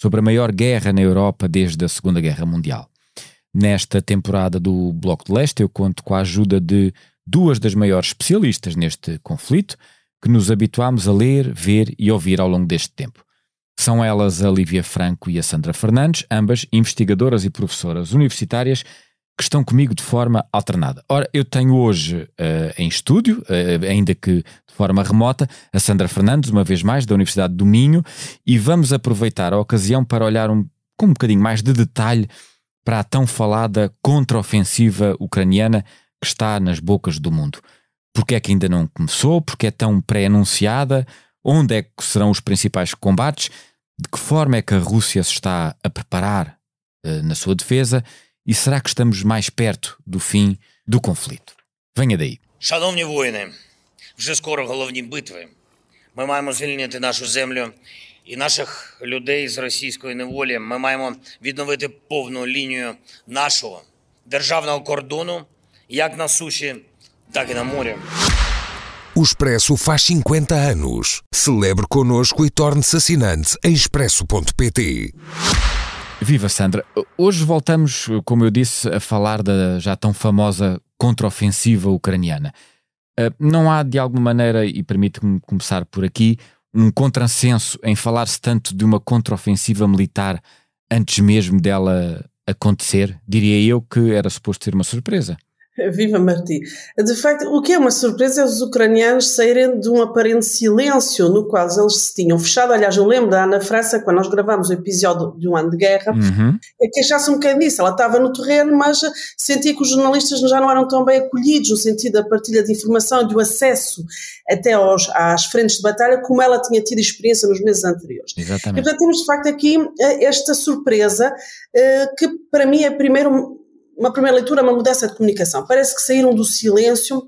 sobre a maior guerra na Europa desde a Segunda Guerra Mundial. Nesta temporada do Bloco de Leste, eu conto com a ajuda de duas das maiores especialistas neste conflito, que nos habituámos a ler, ver e ouvir ao longo deste tempo. São elas a Lívia Franco e a Sandra Fernandes, ambas investigadoras e professoras universitárias que estão comigo de forma alternada. Ora, eu tenho hoje uh, em estúdio, uh, ainda que de forma remota, a Sandra Fernandes, uma vez mais, da Universidade do Minho, e vamos aproveitar a ocasião para olhar um, com um bocadinho mais de detalhe para a tão falada contraofensiva ucraniana que está nas bocas do mundo. Porque é que ainda não começou? Porque é tão pré-anunciada? Onde é que serão os principais combates? De que forma é que a Rússia se está a preparar uh, na sua defesa? E será que estamos mais perto do fim do conflito? Venha daí. Шановні воїни, вже скоро головні битви. Ми маємо звільнити нашу землю і наших людей з російської неволі. Ми маємо відновити повну лінію нашого державного кордону як на суші, так і на морі. O Expresso faz 50 anos. Celebre connosco e torne-se assinante em expresso.pt. Viva Sandra! Hoje voltamos, como eu disse, a falar da já tão famosa contraofensiva ucraniana. Ah, não há de alguma maneira, e permite-me começar por aqui, um contrassenso em falar-se tanto de uma contraofensiva militar antes mesmo dela acontecer? Diria eu que era suposto ser uma surpresa. Viva Marti. De facto, o que é uma surpresa é os ucranianos saírem de um aparente silêncio no qual eles se tinham fechado. Aliás, eu lembro da Ana França, quando nós gravámos o episódio de um ano de guerra, Uhum. é que achasse um bocadinho disso. Ela estava no terreno, mas sentia que os jornalistas já não eram tão bem acolhidos no sentido da partilha de informação e do acesso até aos, às frentes de batalha, como ela tinha tido experiência nos meses anteriores. E, Exatamente. portanto, temos de facto aqui eh, esta surpresa, eh, que para mim é primeiro uma primeira leitura, uma mudança de comunicação. Parece que saíram do silêncio,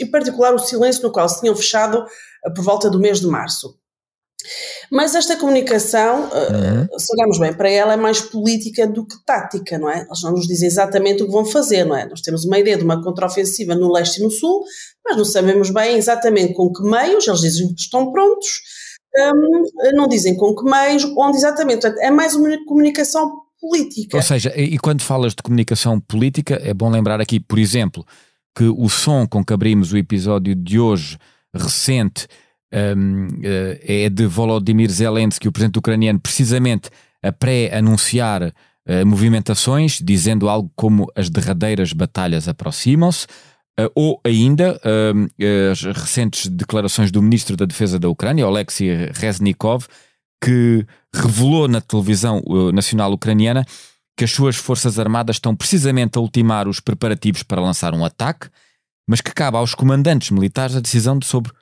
em particular o silêncio no qual se tinham fechado eh, por volta do mês de março. Mas esta comunicação, eh, se olharmos bem para ela, é mais política do que tática, não é? Eles não nos dizem exatamente o que vão fazer, não é? Nós temos uma ideia de uma contraofensiva no leste e no sul, mas não sabemos bem exatamente com que meios, eles dizem que estão prontos, hum, não dizem com que meios, onde exatamente. Portanto, é mais uma comunicação política. Ou seja, e quando falas de comunicação política, é bom lembrar aqui, por exemplo, que o som com que abrimos o episódio de hoje, recente, hum, eh, é de Volodymyr Zelensky, o presidente ucraniano, precisamente a pré-anunciar eh, movimentações, dizendo algo como as derradeiras batalhas aproximam-se, eh, ou ainda hum, as recentes declarações do ministro da Defesa da Ucrânia, Alexei Reznikov, que revelou na televisão uh, nacional ucraniana que as suas forças armadas estão precisamente a ultimar os preparativos para lançar um ataque, mas que cabe aos comandantes militares a decisão de sobre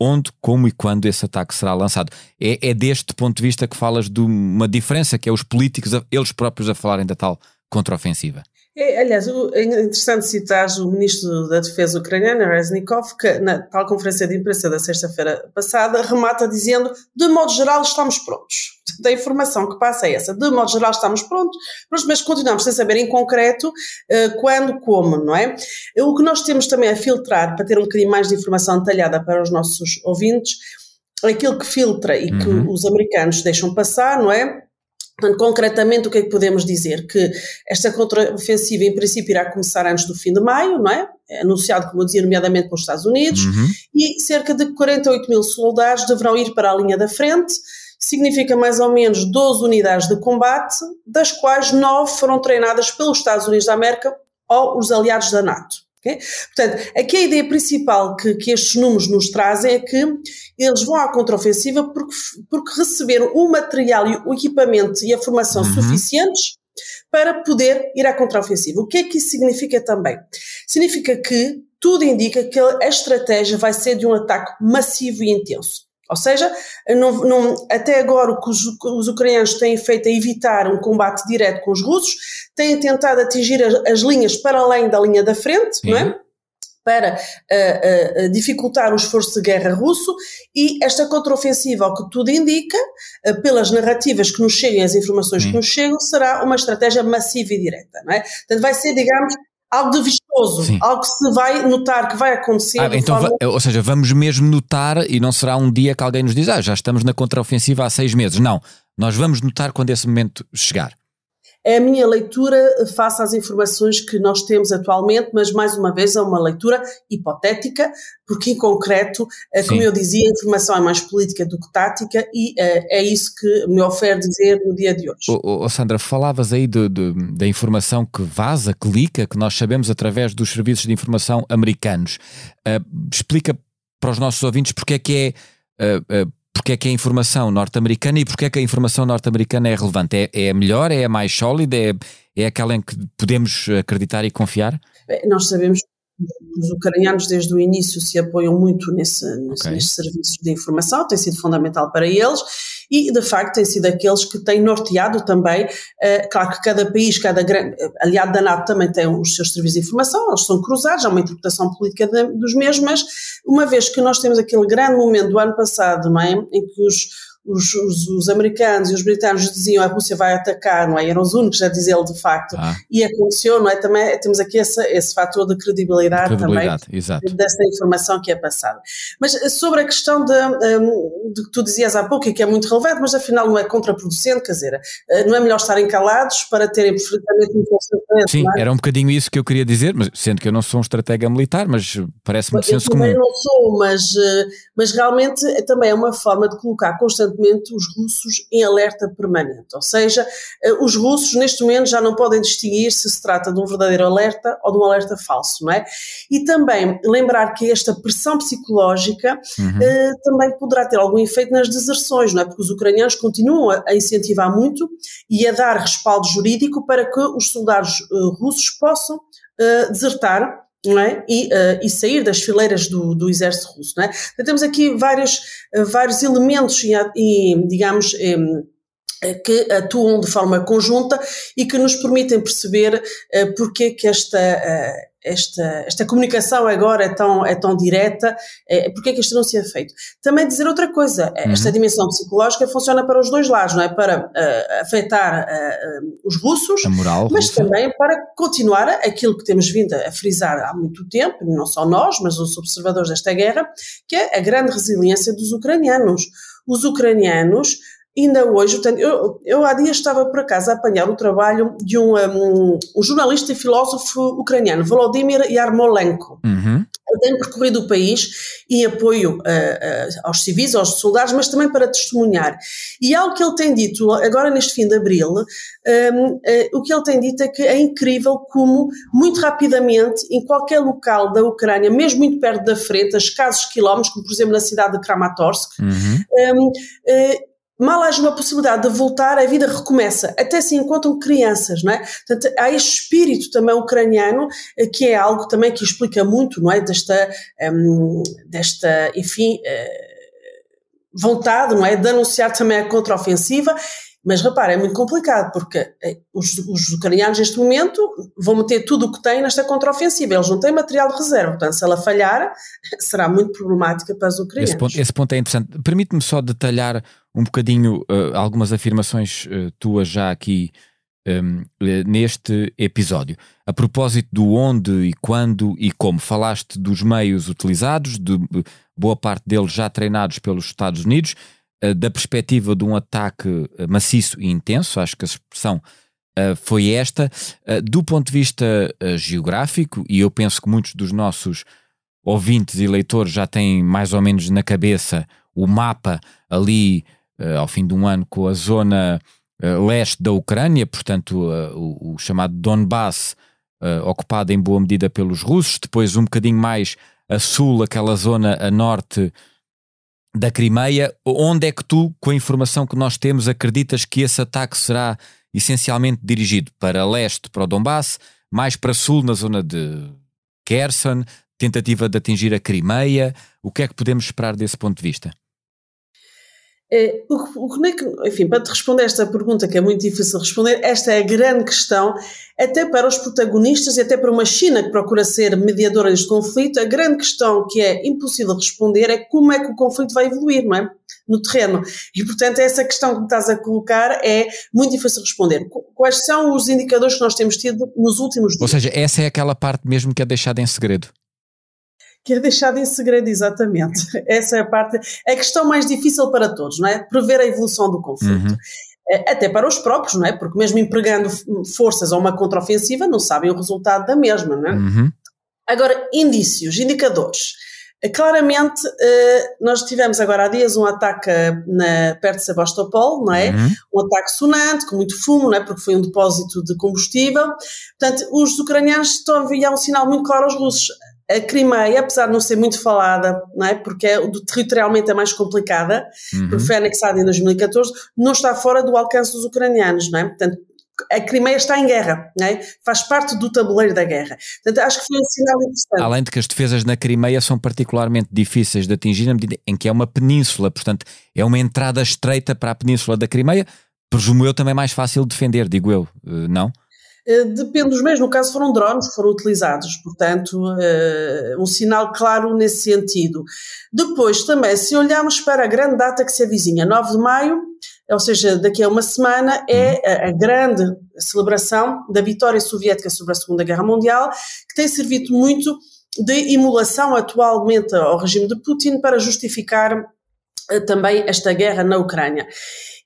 onde, como e quando esse ataque será lançado. É, é deste ponto de vista que falas de uma diferença que é os políticos, eles próprios a falarem da tal contraofensiva. É, aliás, é interessante citar o ministro da Defesa ucraniano, Reznikov, que na tal conferência de imprensa da sexta-feira passada remata dizendo, de modo geral, estamos prontos. Da informação que passa é essa, de modo geral estamos prontos, mas continuamos sem saber em concreto eh, quando, como, não é? O que nós temos também a filtrar, para ter um bocadinho mais de informação detalhada para os nossos ouvintes, aquilo que filtra e que Uhum. os americanos deixam passar, não é? Portanto, concretamente, o que é que podemos dizer? Que esta contraofensiva, em princípio, irá começar antes do fim de maio, não é? É anunciado, como eu dizia, nomeadamente pelos Estados Unidos, Uhum. e cerca de 48 mil soldados deverão ir para a linha da frente, significa mais ou menos 12 unidades de combate, das quais 9 foram treinadas pelos Estados Unidos da América ou os aliados da NATO. Okay? Portanto, aqui a ideia principal que, que, estes números nos trazem é que eles vão à contraofensiva porque, porque receberam o material, o equipamento e a formação uhum. suficientes para poder ir à contraofensiva. O que é que isso significa também? Significa que tudo indica que a estratégia vai ser de um ataque massivo e intenso. Ou seja, não, não, até agora o que os, os, ucranianos têm feito é evitar um combate direto com os russos, têm tentado atingir as, as linhas para além da linha da frente, não é? para uh, uh, dificultar o esforço de guerra russo e esta contraofensiva, ao que tudo indica, uh, pelas narrativas que nos chegam, as informações que nos chegam, será uma estratégia massiva e direta, não é? Portanto, vai ser, digamos, algo de Sim. algo que se vai notar que vai acontecer. Ah, então, forma... ou seja, vamos mesmo notar e não será um dia que alguém nos diz, ah, já estamos na contraofensiva há seis meses. Não, nós vamos notar quando esse momento chegar. É a minha leitura face às informações que nós temos atualmente, mas mais uma vez é uma leitura hipotética, porque em concreto, eh, Sim. como eu dizia, a informação é mais política do que tática e é, é isso que me ofere dizer no dia de hoje. Oh, oh, Sandra, falavas aí de, de, da informação que vaza, que lica, que nós sabemos através dos serviços de informação americanos. Uh, explica para os nossos ouvintes porque é que é. Uh, uh, porque é que a informação norte-americana e porque é que a informação norte-americana é relevante? É, é a melhor, é a mais sólida, é, é aquela em que podemos acreditar e confiar? Nós sabemos os ucranianos desde o início se apoiam muito nesse, okay. nesses serviços de informação, tem sido fundamental para eles e de facto tem sido aqueles que têm norteado também, uh, claro que cada país, cada grande, aliado da NATO também tem os seus serviços de informação, eles são cruzados, há uma interpretação política de, dos mesmos, mas uma vez que nós temos aquele grande momento do ano passado, não é, em que os os, os, os, americanos e os britânicos diziam a Rússia vai atacar, não é? Eram os únicos a dizê-lo de facto. Ah. E aconteceu, não é? Também temos aqui esse, esse fator de credibilidade, credibilidade também exato. dessa informação que é passada. Mas eh, sobre a questão de, um, de que tu dizias há pouco e que é muito relevante, mas afinal não é contraproducente, quer dizer, eh, não é melhor estarem calados para terem perfeitamente informação. Sim, é? era um bocadinho isso que eu queria dizer, mas sendo que eu não sou um estratega militar, mas parece-me senso comum. Eu não sou, mas, eh, mas realmente também é uma forma de colocar constantemente constantemente os russos em alerta permanente. Ou seja, eh, os russos neste momento já não podem distinguir se se trata de um verdadeiro alerta ou de um alerta falso, não é? E também lembrar que esta pressão psicológica uhum. eh, também poderá ter algum efeito nas deserções, não é? Porque os ucranianos continuam a, incentivar muito e a dar respaldo jurídico para que os soldados uh, russos possam uh, desertar é? e, uh, e, sair das fileiras do, do exército russo. É? Então, temos aqui vários, uh, vários elementos e, e digamos, um, que atuam de forma conjunta e que nos permitem perceber uh, porque é que esta, esta, esta comunicação agora é tão, é tão direta, é, porque é que isto não se é feito. Também dizer outra coisa, uhum. esta dimensão psicológica funciona para os dois lados, não é? Para uh, afetar uh, os russos, moral, mas russa. também para continuar aquilo que temos vindo a frisar há muito tempo, não só nós, mas os observadores desta guerra, que é a grande resiliência dos ucranianos. Os ucranianos ainda hoje, portanto, eu, eu há dias estava por acaso a apanhar o trabalho de um, um, um jornalista e filósofo ucraniano, Volodymyr Yarmolenko. Uhum. Ele tem percorrido o país em apoio uh, uh, aos civis, aos soldados, mas também para testemunhar. E algo que ele tem dito, agora neste fim de abril, um, uh, o que ele tem dito é que é incrível como, muito rapidamente, em qualquer local da Ucrânia, mesmo muito perto da frente, a escassos quilómetros, como por exemplo na cidade de Kramatorsk, uhum. um, mal haja uma possibilidade de voltar, a vida recomeça. Até se encontram crianças, não é? Portanto, há este espírito também ucraniano, eh, que é algo também que explica muito, não é? Desta, um, desta enfim, uh, vontade, não é? De anunciar também a contraofensiva mas repara, é muito complicado, porque eh, os, os, ucranianos neste momento vão meter tudo o que têm nesta contraofensiva. Eles não têm material de reserva, portanto, se ela falhar, será muito problemática para os ucranianos. Esse ponto, esse ponto é interessante. Permite-me só detalhar um bocadinho uh, algumas afirmações uh, tuas já aqui um, neste episódio. A propósito do onde e quando e como, falaste dos meios utilizados, de boa parte deles já treinados pelos Estados Unidos, uh, da perspectiva de um ataque maciço e intenso, acho que a expressão foi esta. do ponto de vista geográfico, e eu penso que muitos dos nossos ouvintes e leitores já têm mais ou menos na cabeça o mapa ali ao fim de um ano com a zona uh, leste da Ucrânia, portanto, o, o, chamado Donbass, ocupada em boa medida pelos russos, depois um bocadinho mais a sul, aquela zona a norte da Crimeia. Onde é que tu, com a informação que nós temos, acreditas que esse ataque será essencialmente dirigido para leste, para o Donbass, mais para sul, na zona de Kherson, tentativa de atingir a Crimeia? O que é que podemos esperar desse ponto de vista? É, o, o, é enfim, para te responder esta pergunta, que é muito difícil de responder, esta é a grande questão, até para os protagonistas e até para uma China que procura ser mediadora deste conflito, a grande questão que é impossível responder é como é que o conflito vai evoluir, não é? No terreno. E, portanto, essa questão que me estás a colocar é muito difícil de responder. Quais são os indicadores que nós temos tido nos últimos dias? Ou seja, essa é aquela parte mesmo que é deixada em segredo que é deixado em segredo, exatamente. Essa é a parte, a questão mais difícil para todos, não é? Prever a evolução do conflito. Uhum. É, até para os próprios, não é? Porque mesmo empregando forças a uma contraofensiva, não sabem o resultado da mesma, não é? Uhum. Agora, indícios, indicadores. É, claramente, eh, nós tivemos agora há dias um ataque na, perto de Sebastopol, não é? Uhum. Um ataque sonante, com muito fumo, não é? Porque foi um depósito de combustível. Portanto, os ucranianos estão a enviar um sinal muito claro aos russos a Crimeia, apesar de não ser muito falada, não é? porque é, territorialmente é mais complicada, uhum. porque foi anexada em 2014, não está fora do alcance dos ucranianos, não é? Portanto, a Crimeia está em guerra, não é? faz parte do tabuleiro da guerra. Portanto, acho que foi um sinal interessante. Além de que as defesas na Crimeia são particularmente difíceis de atingir na medida em que é uma península, portanto, é uma entrada estreita para a península da Crimeia, presumo eu também mais fácil de defender, digo eu, eh, não? Eh, depende dos meios, no caso foram drones que foram utilizados, portanto, eh, um sinal claro nesse sentido. Depois, também, se olharmos para a grande data que se avizinha, 9 de maio, ou seja, daqui a uma semana, é uhum. a, grande celebração da vitória soviética sobre a Segunda Guerra Mundial, que tem servido muito de emulação atualmente ao regime de Putin para justificar eh, também esta guerra na Ucrânia.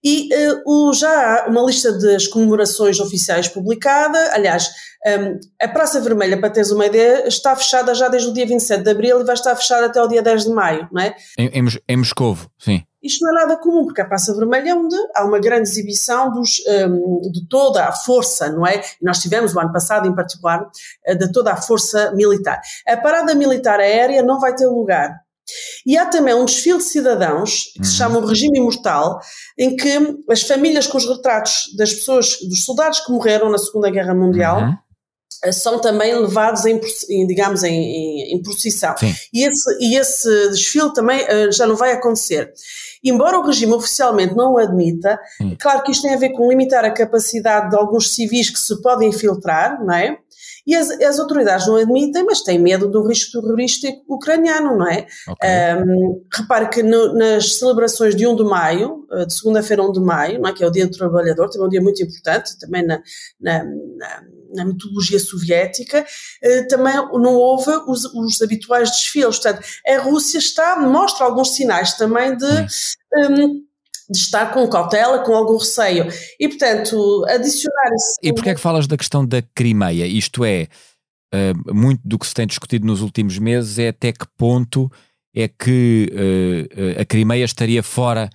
E uh, o, já há uma lista das comemorações oficiais publicada, aliás, um, ehm, a Praça Vermelha, para teres uma ideia, está fechada já desde o dia 27 de Abril e vai estar fechada até o dia 10 de Maio, não é? Em, em, em Moscovo, sim. Isto não é nada comum, porque a Praça Vermelha é onde há uma grande exibição dos, um, ehm, de toda a força, não é? Nós tivemos o ano passado, em particular, eh, de toda a força militar. A parada militar aérea não vai ter lugar e há também um desfile de cidadãos, que uhum. se chama o Regime Imortal, em que as famílias com os retratos das pessoas, dos soldados que morreram na Segunda Guerra Mundial, uhum eh, são também levados em, digamos, em, em, em procissão. E esse, e esse desfile também uh, já não vai acontecer. Embora o regime oficialmente não o admita, Sim. claro que isto tem a ver com limitar a capacidade de alguns civis que se podem infiltrar, não é? E as, as, autoridades não admitem, mas têm medo do risco terrorista ucraniano, não é? Okay. Um, repare que no, nas celebrações de 1 de maio, eh, de segunda-feira 1 de maio, não é? que é o Dia do Trabalhador, também é um dia muito importante, também na, na, na, na mitologia soviética, uh, também não houve os, os, habituais desfiles. Portanto, a Rússia está, mostra alguns sinais também de. Um, de estar com cautela, com algum receio. E, portanto, adicionar isso. E porquê é que falas da questão da Crimeia? Isto é, uh, muito do que se tem discutido nos últimos meses é até que ponto é que uh, a Crimeia estaria fora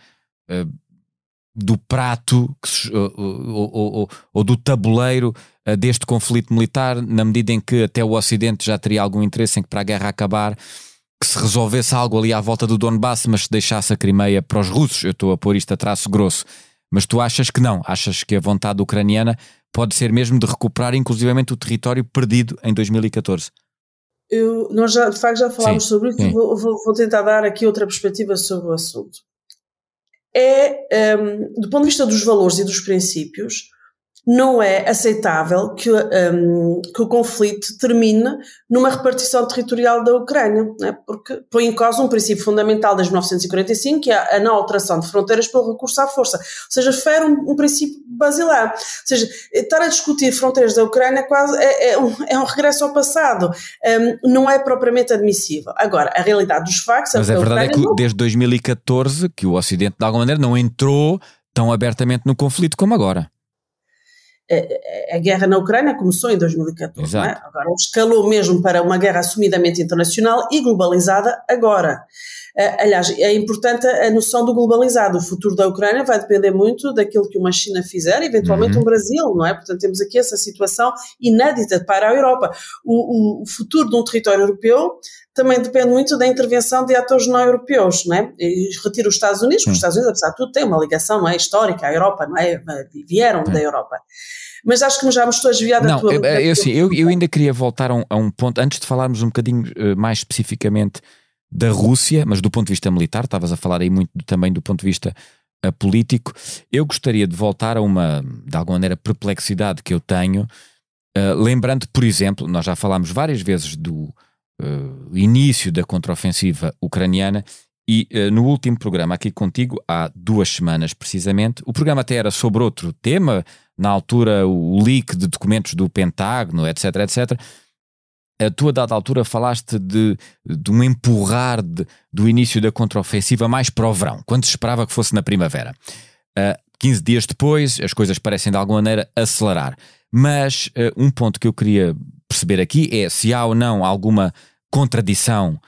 do prato ou, ou, ou, ou, do tabuleiro deste conflito militar, na medida em que até o Ocidente já teria algum interesse em que para a guerra acabar que se resolvesse algo ali à volta do Donbass, mas se deixasse a Crimeia para os russos. Eu estou a pôr isto a traço grosso. Mas tu achas que não? Achas que a vontade ucraniana pode ser mesmo de recuperar inclusivamente o território perdido em 2014? Eu, nós já, de facto já falámos sim, sobre isso vou, vou, vou, tentar dar aqui outra perspectiva sobre o assunto. É, um, do ponto de vista dos valores e dos princípios, não é aceitável que, um, que o conflito termine numa repartição territorial da Ucrânia, né? porque põe em causa um princípio fundamental desde 1945, que é a não alteração de fronteiras pelo recurso à força. Ou seja, fere um, um princípio basilar. Ou seja, estar a discutir fronteiras da Ucrânia quase é, é, um, é um, regresso ao passado. Um, não é propriamente admissível. Agora, a realidade dos factos... Mas a verdade é que desde 2014 que o Ocidente, de alguma maneira, não entrou tão abertamente no conflito como agora. A, guerra na Ucrânia começou em 2014, é? agora escalou mesmo para uma guerra assumidamente internacional e globalizada agora. Uh, aliás, é importante a noção do globalizado. O futuro da Ucrânia vai depender muito daquilo que uma China fizer, eventualmente uhum. um Brasil, não é? Portanto, temos aqui essa situação inédita para a Europa. O, o, o futuro de um território europeu também depende muito da intervenção de atores não europeus, não é? E retiro os Estados Unidos, porque os Estados Unidos, apesar de tudo, têm uma ligação, não é? Histórica à Europa, não é? Vieram da Europa. Mas acho que já me estou a desviar da não, tua... Não, eu, assim, eu, eu ainda queria voltar a um, a um ponto, antes de falarmos um bocadinho uh, mais especificamente da Rússia, mas do ponto de vista militar, estavas a falar aí muito também do ponto de vista uh, político, eu gostaria de voltar a uma, de alguma maneira, perplexidade que eu tenho, uh, lembrando, por exemplo, nós já falámos várias vezes do uh, início da contraofensiva ucraniana e no último programa aqui contigo, há duas semanas precisamente, o programa até era sobre outro tema, na altura o leak de documentos do Pentágono, etc, etc, a tua dada altura falaste de, de um empurrar de, do início da contraofensiva mais para o verão, quando se esperava que fosse na primavera. Uh, 15 dias depois, as coisas parecem de alguma maneira acelerar. Mas uh, um ponto que eu queria perceber aqui é se há ou não alguma contradição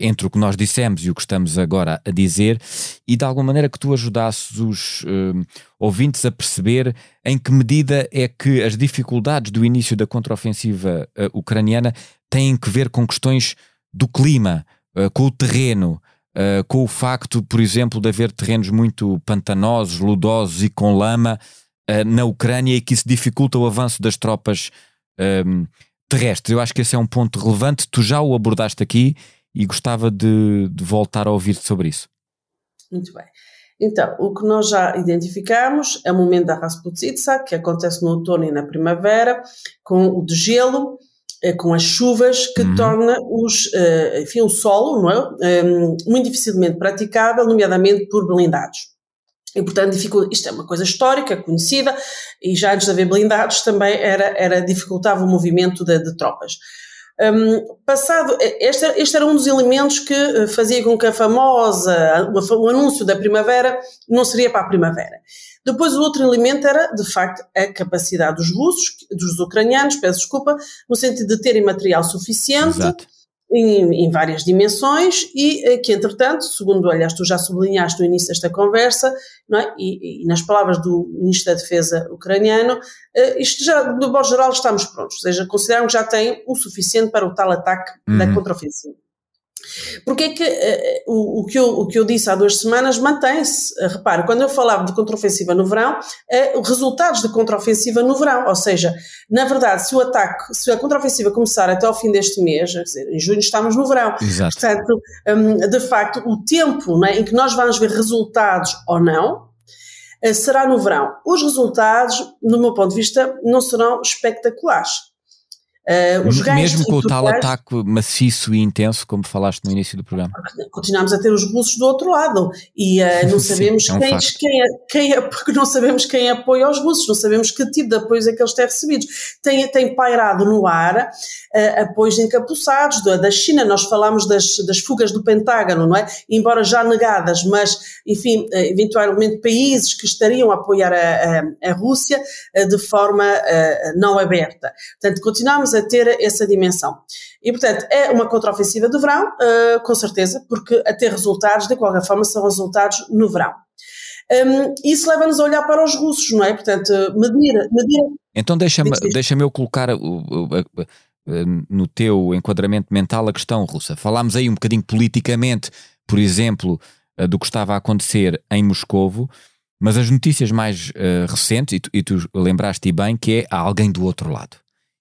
entre o que nós dissemos e o que estamos agora a dizer, e de alguma maneira que tu ajudasses os uh, ouvintes a perceber em que medida é que as dificuldades do início da contraofensiva uh, ucraniana têm que ver com questões do clima, com o terreno. Uh, com o facto, por exemplo, de haver terrenos muito pantanosos, ludosos e com lama uh, na Ucrânia e que isso dificulta o avanço das tropas um, terrestres. Eu acho que esse é um ponto relevante. Tu já o abordaste aqui e gostava de, de voltar a ouvir sobre isso. Muito bem. Então, o que nós já identificamos é o momento da Rasputitsa, que acontece no outono e na primavera, com o degelo, eh, com as chuvas, que uhum. torna os, eh, enfim, o solo não é? Um, muito dificilmente praticável, nomeadamente por blindados. E, portanto, isto é uma coisa histórica, conhecida, e já antes de haver blindados também era, era dificultava o movimento de, de tropas. Um, passado, este, este, era um dos elementos que eh, fazia com que a famosa, o, anúncio da primavera não seria para a primavera. Depois o outro elemento era, de facto, a capacidade dos russos, dos ucranianos, peço desculpa, no sentido de terem material suficiente Exato em, em, várias dimensões e eh, que, entretanto, segundo, aliás, tu já sublinhaste no início desta conversa, é? e, e, nas palavras do Ministro da Defesa ucraniano, eh, isto já, no modo geral, estamos prontos, ou seja, consideram que já tem o suficiente para o tal ataque uhum. da contraofensiva. Porque é que uh, o, o, que eu, o que eu disse há duas semanas mantém-se. Uh, repare, quando eu falava de contraofensiva no verão, uh, resultados de contraofensiva no verão, ou seja, na verdade, se o ataque, se a contraofensiva começar até ao fim deste mês, quer dizer, em junho estamos no verão, Exato. portanto, um, de facto, o tempo né, em que nós vamos ver resultados ou não, será no verão. Os resultados, no meu ponto de vista, não serão espetaculares. Uh, os Mesmo com o tal ataque maciço e intenso, como falaste no início do programa. Continuamos a ter os russos do outro lado e uh, não sabemos Sim, é um quem, quem, é, quem é, porque não sabemos quem apoia aos russos, não sabemos que tipo de apoios é que eles têm recebido. Tem, tem pairado no ar uh, apoios encapuçados da, da China, nós falámos das, das fugas do Pentágono, não é? Embora já negadas, mas, enfim, eventualmente países que estariam a apoiar a, a, a Rússia de forma não aberta. Portanto, continuamos a a ter essa dimensão. E, portanto, é uma contraofensiva de verão, uh, com certeza, porque a ter resultados, de qualquer forma, são resultados no verão. Um, isso leva-nos a olhar para os russos, não é? Portanto, medir. medir então, deixa-me deixa eu colocar o, o, no teu enquadramento mental a questão russa. Falámos aí um bocadinho politicamente, por exemplo, eh, do que estava a acontecer em Moscovo, mas as notícias mais uh, recentes, e tu, e tu lembraste bem, que é há alguém do outro lado.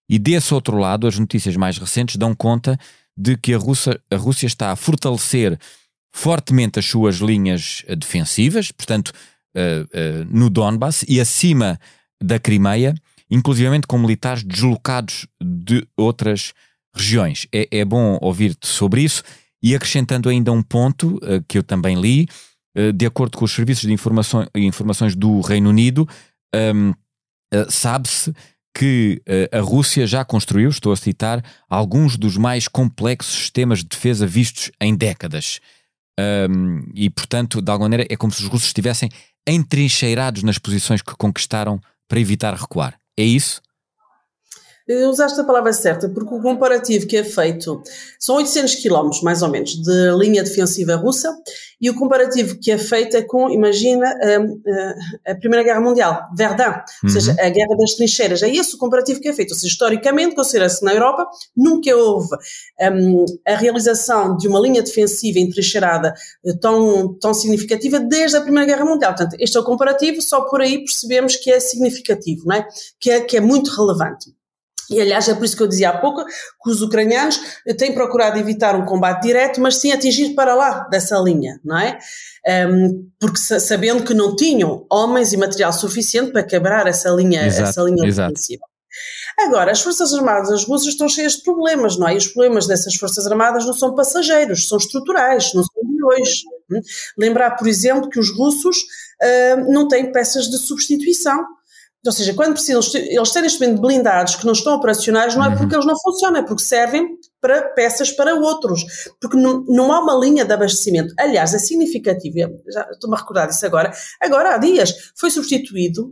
E desse outro lado, as notícias mais recentes dão conta de que a Rússia, a Rússia está a fortalecer fortemente as suas linhas eh, defensivas, portanto, uh, uh, no Donbass e acima da Crimeia, inclusivamente com militares deslocados de outras regiões. É, é bom ouvir-te sobre isso e acrescentando ainda um ponto uh, que eu também li, de acordo com os serviços de informações do Reino Unido, um, sabe-se que uh, a Rússia já construiu, estou a citar, alguns dos mais complexos sistemas de defesa vistos em décadas. Um, e, portanto, de alguma maneira, é como se os russos estivessem entrincheirados nas posições que conquistaram para evitar recuar. É isso? Usaste a palavra certa, porque o comparativo que é feito são 800 quilómetros, mais ou menos, de linha defensiva russa, e o comparativo que é feito é com, imagina, a, a Primeira Guerra Mundial, Verdun, uhum. ou seja, a Guerra das Trincheiras. É esse o comparativo que é feito. Ou seja, historicamente, considera-se na Europa, nunca houve um, a realização de uma linha defensiva entrincheirada eh, tão, tão significativa desde a Primeira Guerra Mundial. Portanto, este é o comparativo, só por aí percebemos que é significativo, não é? Que é, que é muito relevante. E aliás, é por isso que eu dizia há pouco que os ucranianos têm procurado evitar um combate direto, mas sim atingir para lá dessa linha, não é? Um, porque sabendo que não tinham homens e material suficiente para quebrar essa linha, exato, essa linha defensiva. Agora, as Forças Armadas russas estão cheias de problemas, não é? E os problemas dessas Forças Armadas não são passageiros, são estruturais, não são de hoje. Hum? Lembrar, por exemplo, que os russos uh, não têm peças de substituição ou seja, quando precisam, eles têm neste momento blindados que não estão operacionais, não é porque uhum. eles não funcionam, é porque servem para peças para outros, porque não, não há uma linha de abastecimento. Aliás, é significativo, já estou-me a recordar disso agora, agora há dias foi substituído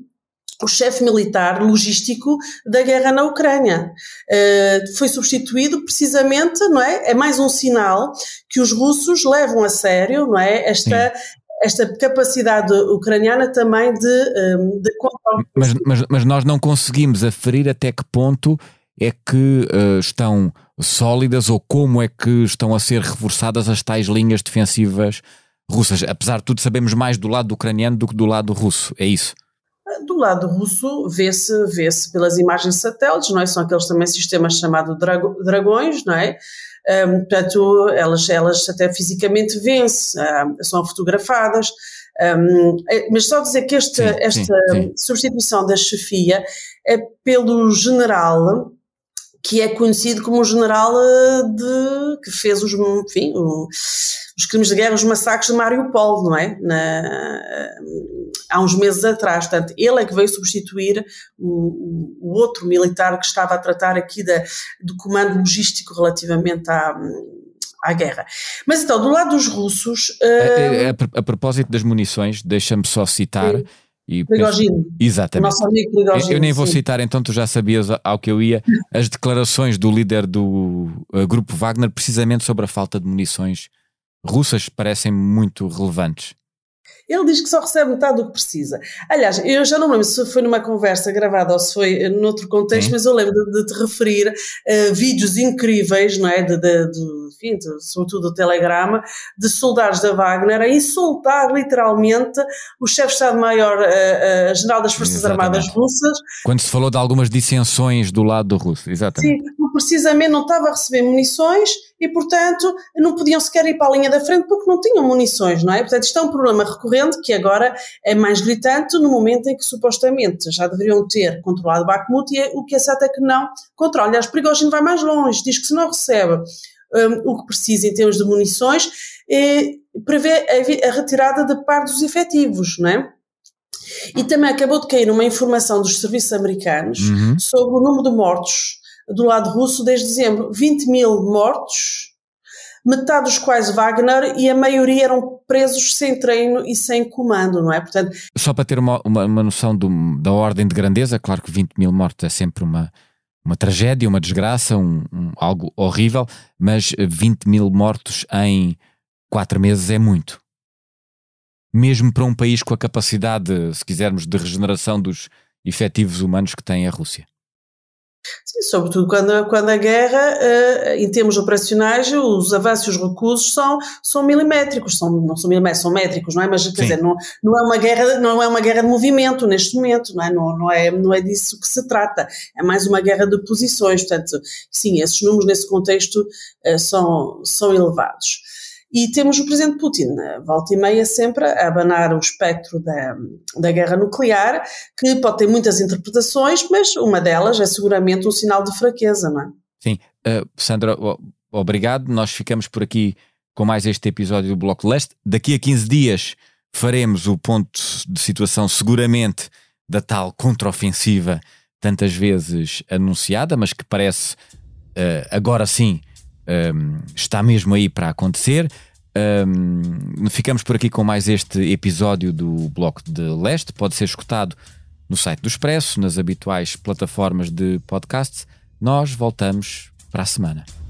o chefe militar logístico da guerra na Ucrânia. Uh, foi substituído precisamente, não é? É mais um sinal que os russos levam a sério, não é? Esta, esta capacidade ucraniana também de, de. Mas, mas, mas, nós não conseguimos aferir até que ponto é que uh, estão sólidas ou como é que estão a ser reforçadas as tais linhas defensivas russas. Apesar de tudo, sabemos mais do lado ucraniano do que do lado russo, é isso? Do lado russo, vê-se vê pelas imagens satélites, não é? São aqueles também sistemas chamados dragões, não é? Um, portanto, elas, elas até fisicamente vêm-se, um, são fotografadas. Um, é, mas só dizer que esta, sim, esta sim, sim. substituição da chefia é pelo general que é conhecido como o general eh, de, que fez os, enfim, os crimes de guerra, os massacres de Mariupol, não é? Na, há uns meses atrás. Portanto, ele é que veio substituir o, o outro militar que estava a tratar aqui da, do comando logístico relativamente à, à guerra. Mas então, do lado dos russos. Uh... A, a, a, propósito das munições, deixa-me só citar. Sim. E Prigogine. Exatamente. Nosso amigo eu nem vou sim. citar, então tu já sabias ao que eu ia, as declarações do líder do uh, grupo Wagner, precisamente sobre a falta de munições russas, parecem muito relevantes. Ele diz que só recebe metade do que precisa. Aliás, eu já não lembro se foi numa conversa gravada ou se foi noutro contexto, Sim. mas eu lembro de, de te referir uh, vídeos incríveis, não é? De, de, de enfim, sobretudo do Telegrama, de soldados da Wagner a insultar literalmente o chefe de Estado-Maior uh, uh, General das Forças exatamente. Armadas Russas. Quando se falou de algumas dissensões do lado do russo, exatamente. Sim, precisamente não estava a receber munições e, portanto, não podiam sequer ir para a linha da frente porque não tinham munições, não é? Portanto, isto é um problema recorrente que agora é mais gritante no momento em que supostamente já deveriam ter controlado Bakhmut e é, o que é certo é que não controla. Aliás, Prigogine vai mais longe, diz que se não recebe um, o que precisa em termos de munições, é, prevê a, a retirada de parte dos efetivos, não é? E também acabou de cair uma informação dos serviços americanos uhum. sobre o número de mortos do lado russo desde dezembro. 20 mil mortos, metade dos quais Wagner e a maioria eram presos sem treino e sem comando, não é? Portanto, Só para ter uma, uma, uma noção do, da ordem de grandeza, claro que 20 mil mortos é sempre uma, uma tragédia, uma desgraça, um, um, algo horrível, mas 20 mil mortos em 4 meses é muito. Mesmo para um país com a capacidade, se quisermos, de regeneração dos efetivos humanos que tem a Rússia. Sim, sobretudo quando, quando a guerra, uh, em termos operacionais, os avanços e os recursos são, são milimétricos, são, não são milimétricos, são métricos, não é? Mas quer dizer, não, não, é uma guerra, não é uma guerra de movimento neste momento, não é? Não, não, é? não é disso que se trata, é mais uma guerra de posições, portanto, sim, esses números nesse contexto uh, são, são elevados. E temos o presidente Putin, volta e meia, sempre a abanar o espectro da, da guerra nuclear, que pode ter muitas interpretações, mas uma delas é seguramente um sinal de fraqueza, não é? Sim. Uh, Sandra, obrigado. Nós ficamos por aqui com mais este episódio do Bloco Leste. Daqui a 15 dias faremos o ponto de situação, seguramente, da tal contraofensiva tantas vezes anunciada, mas que parece uh, agora sim um, está mesmo aí para acontecer. Um, ficamos por aqui com mais este episódio do Bloco de Leste. Pode ser escutado no site do Expresso, nas habituais plataformas de podcasts. Nós voltamos para a semana.